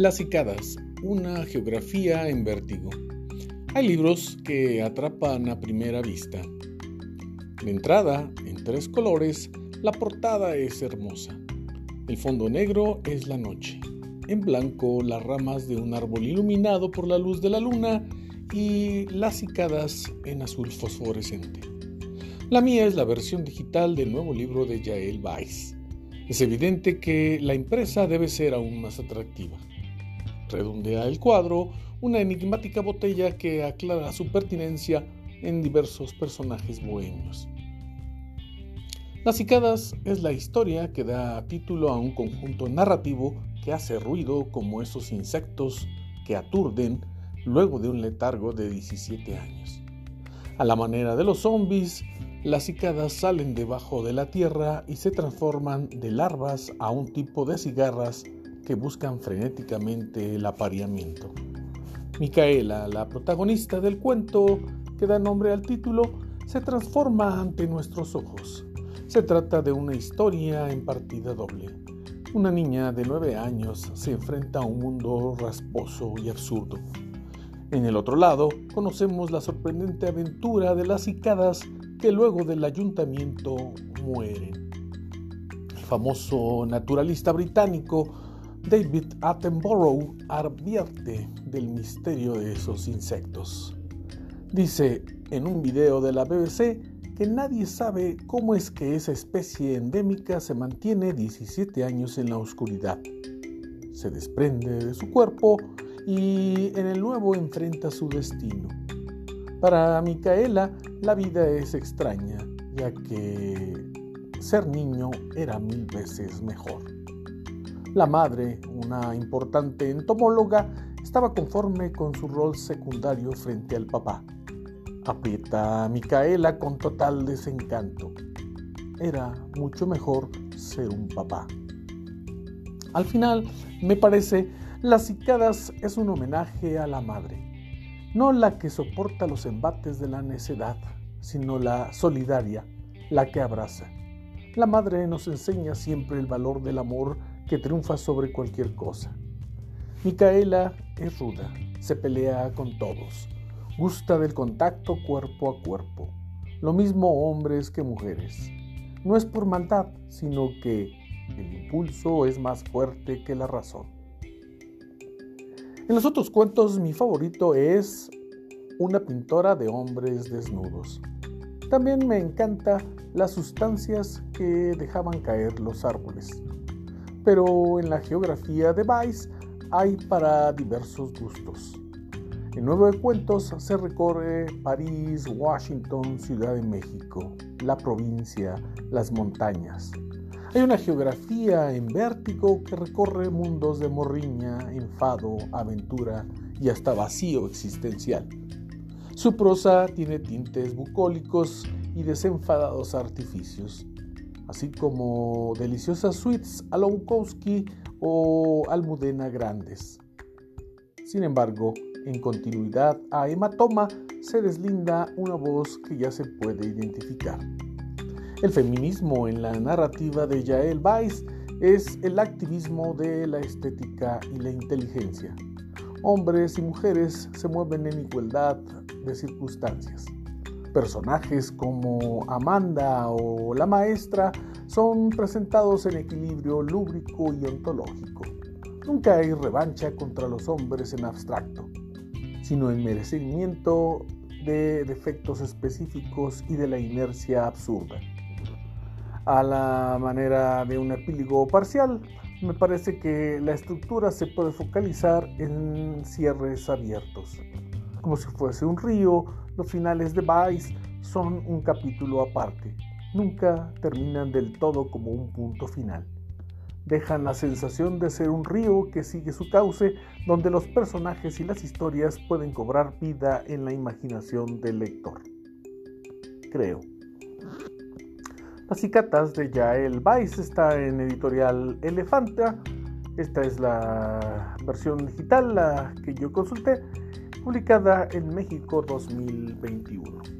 Las cicadas, una geografía en vértigo. Hay libros que atrapan a primera vista. De entrada, en tres colores, la portada es hermosa. El fondo negro es la noche. En blanco, las ramas de un árbol iluminado por la luz de la luna y las cicadas en azul fosforescente. La mía es la versión digital del nuevo libro de Yael Weiss. Es evidente que la impresa debe ser aún más atractiva. Redondea el cuadro una enigmática botella que aclara su pertinencia en diversos personajes bohemios. Las cicadas es la historia que da título a un conjunto narrativo que hace ruido como esos insectos que aturden luego de un letargo de 17 años. A la manera de los zombies, las cicadas salen debajo de la tierra y se transforman de larvas a un tipo de cigarras buscan frenéticamente el apareamiento. Micaela, la protagonista del cuento que da nombre al título, se transforma ante nuestros ojos. Se trata de una historia en partida doble. Una niña de nueve años se enfrenta a un mundo rasposo y absurdo. En el otro lado, conocemos la sorprendente aventura de las cicadas que luego del ayuntamiento mueren. El famoso naturalista británico David Attenborough advierte del misterio de esos insectos. Dice en un video de la BBC que nadie sabe cómo es que esa especie endémica se mantiene 17 años en la oscuridad. Se desprende de su cuerpo y en el nuevo enfrenta su destino. Para Micaela la vida es extraña, ya que ser niño era mil veces mejor. La madre, una importante entomóloga, estaba conforme con su rol secundario frente al papá. Aprieta a Micaela con total desencanto. Era mucho mejor ser un papá. Al final, me parece, Las cicadas es un homenaje a la madre, no la que soporta los embates de la necedad, sino la solidaria, la que abraza. La madre nos enseña siempre el valor del amor que triunfa sobre cualquier cosa. Micaela es ruda, se pelea con todos, gusta del contacto cuerpo a cuerpo, lo mismo hombres que mujeres. No es por maldad, sino que el impulso es más fuerte que la razón. En los otros cuentos mi favorito es una pintora de hombres desnudos. También me encanta las sustancias que dejaban caer los árboles pero en la geografía de Vice hay para diversos gustos. En Nuevo de Cuentos se recorre París, Washington, Ciudad de México, la provincia, las montañas. Hay una geografía en vértigo que recorre mundos de morriña, enfado, aventura y hasta vacío existencial. Su prosa tiene tintes bucólicos y desenfadados artificios así como deliciosas suites a Lonkowski o Almudena Grandes. Sin embargo, en continuidad a Hematoma se deslinda una voz que ya se puede identificar. El feminismo en la narrativa de Yael Weiss es el activismo de la estética y la inteligencia. Hombres y mujeres se mueven en igualdad de circunstancias. Personajes como Amanda o la maestra son presentados en equilibrio lúbrico y ontológico. Nunca hay revancha contra los hombres en abstracto, sino en merecimiento de defectos específicos y de la inercia absurda. A la manera de un epílogo parcial, me parece que la estructura se puede focalizar en cierres abiertos. Como si fuese un río, los finales de Vice son un capítulo aparte nunca terminan del todo como un punto final. Dejan la sensación de ser un río que sigue su cauce, donde los personajes y las historias pueden cobrar vida en la imaginación del lector. Creo. Las cicatas de Yael Weiss está en editorial Elefanta. Esta es la versión digital, la que yo consulté, publicada en México 2021.